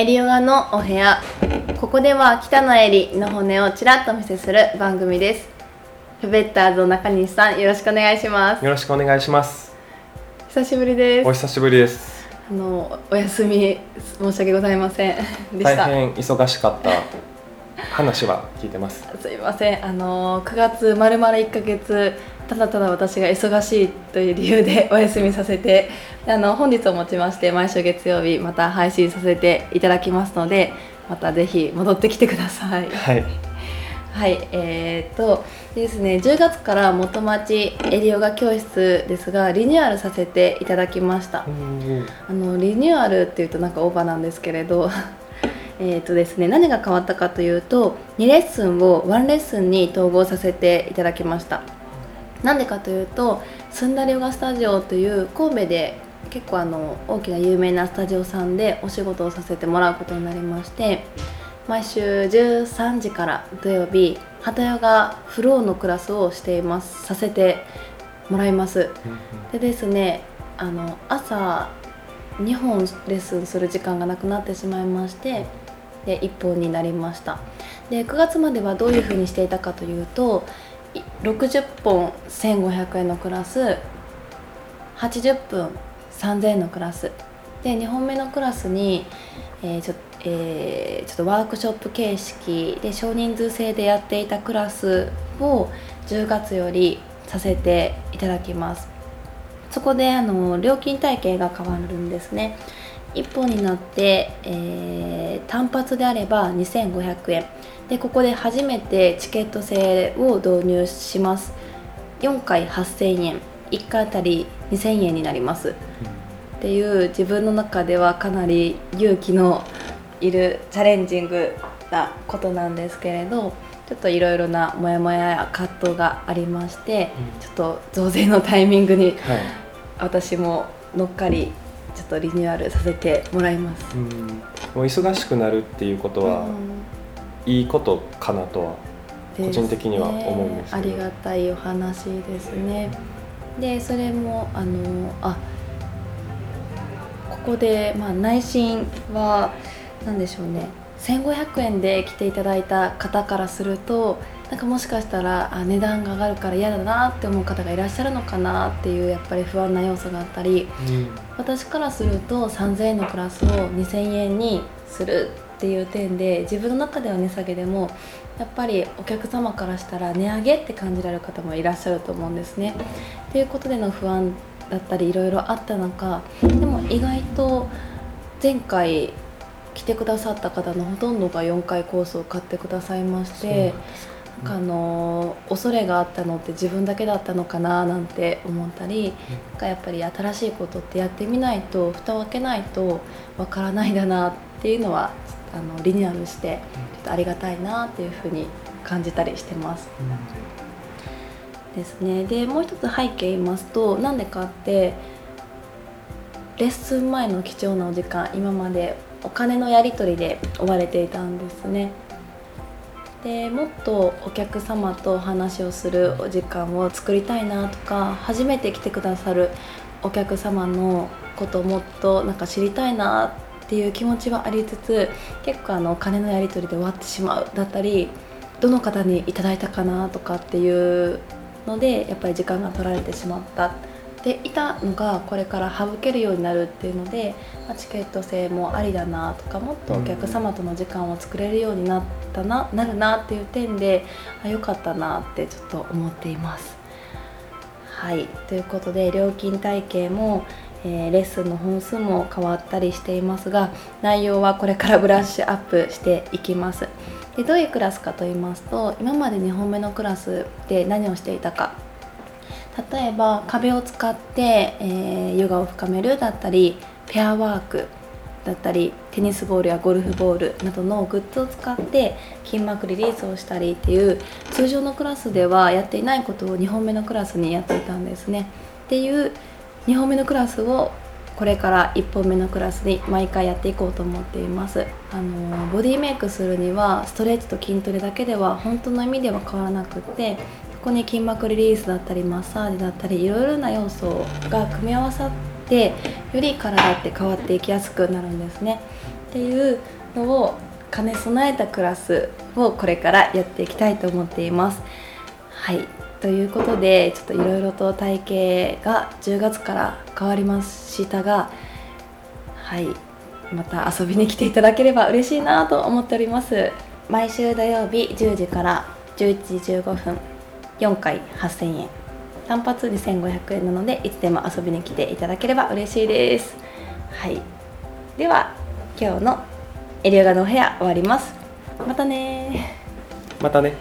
エリヨガのお部屋。ここでは北のエリの骨をちらっとお見せする番組です。フェベッターズの中西さんよろしくお願いします。よろしくお願いします。久しぶりです。お久しぶりです。あのお休み申し訳ございません。大変忙しかった話は聞いてます。すいません。あの9月まるまる1ヶ月ただただ私が忙しいという理由で お休みさせてあの本日をもちまして毎週月曜日また配信させていただきますのでまたぜひ戻ってきてください。はい。はいえー、とですね10月から元町エリオガ教室ですがリニューアルさせていただきました。あのリニューアルっていうとなんかオーバーなんですけれど えーとですね、何が変わったかというと2レッスンを1レッスンに統合させていただきましたなんでかというとスンダリヨガスタジオという神戸で結構あの大きな有名なスタジオさんでお仕事をさせてもらうことになりまして毎週13時から土曜日ハタヨガフローのクラスをしていますさせてもらいます。でですねあの朝2本レッスンする時間がなくなってしまいましてで1本になりました。で9月まではどういうふうにしていたかというと60本1500円のクラス80分3000円のクラス。で2本目のクラスに、えーちょえー、ちょっとワークショップ形式で少人数制でやっていたクラスを10月よりさせていただきます。そこであの料金体系が変わるんですね。1本になって、えー、単発であれば2500円。でここで初めてチケット制を導入します。4回8000円。1回あたり2000円になります、っていう自分の中ではかなり勇気のいるチャレンジングなことなんですけれどちょっといろいろなモヤモヤや葛藤がありまして、うん、ちょっと増税のタイミングに、私も乗っかりちょっとリニューアルさせてもらいます。うん、もう忙しくなるっていうことは、いいことかなとは個人的には思うんです、ね、ありがたいお話ですね。でそれもあのあここで、まあ、内心は何でしょうね。1500円で来ていただいた方からするとなんかもしかしたらあ値段が上がるから嫌だなって思う方がいらっしゃるのかなっていうやっぱり不安な要素があったり、うん、私からすると3000円のクラスを2000円にするっていう点で自分の中では値下げでもやっぱりお客様からしたら値上げって感じられる方もいらっしゃると思うんですね。ということでの不安だったりいろいろあった中でも意外と前回来てくださった方のほとんどが4回コースを買ってくださいましてあの恐れがあったのって自分だけだったのかななんて思ったり、なんかやっぱり新しいことってやってみないと蓋を開けないとわからないだなっていうのはあのリニューアルしてちょっとありがたいなっていうふうに感じたりしてます。ですねでもう一つ背景言いますとなんでかってレッスン前の貴重なお時間今までお金のやり取りで追われていたんですね。でもっとお客様とお話をするお時間を作りたいなとか初めて来てくださるお客様のことをもっとなんか知りたいなっていう気持ちはありつつ結構あのお金のやり取りで終わってしまうだったりどの方にいただいたかなとかっていうのでやっぱり時間が取られてしまった。でいたのがこれから省けるようになるっていうので、まあ、チケット制もありだなとかもっとお客様との時間を作れるようになったななるなっていう点であ良かったなってちょっと思っています。はい。ということで料金体系もえー、レッスンの本数も変わったりしていますが内容はこれからブラッシュアップしていきます。でどういうクラスかと言いますと今まで2本目のクラスで何をしていたか例えば壁を使って、えー、ヨガを深めるだったりペアワークだったりテニスボールやゴルフボールなどのグッズを使って筋膜リリースをしたりっていう通常のクラスではやっていないことを2本目のクラスにやっていたんですね。っていう2本目のクラスをこれから1本目のクラスに毎回やっていこうと思っています。あのボディメイクするにはストレッチと筋トレだけでは本当の意味では変わらなくってここに筋膜リリースだったりマッサージだったりいろいろな要素が組み合わさってより体って変わっていきやすくなるんですね。っていうのを兼ね備えたクラスをこれからやっていきたいと思っています。はい。ということでちょっといろいろと体型が10月から変わりましたがはい。また遊びに来ていただければ嬉しいなと思っております。毎週土曜日10時から11時15分4回8000円。単発2500円なのでいつでも遊びに来ていただければ嬉しいです。はい。では今日のエリオガのお部屋終わります。またねまたね。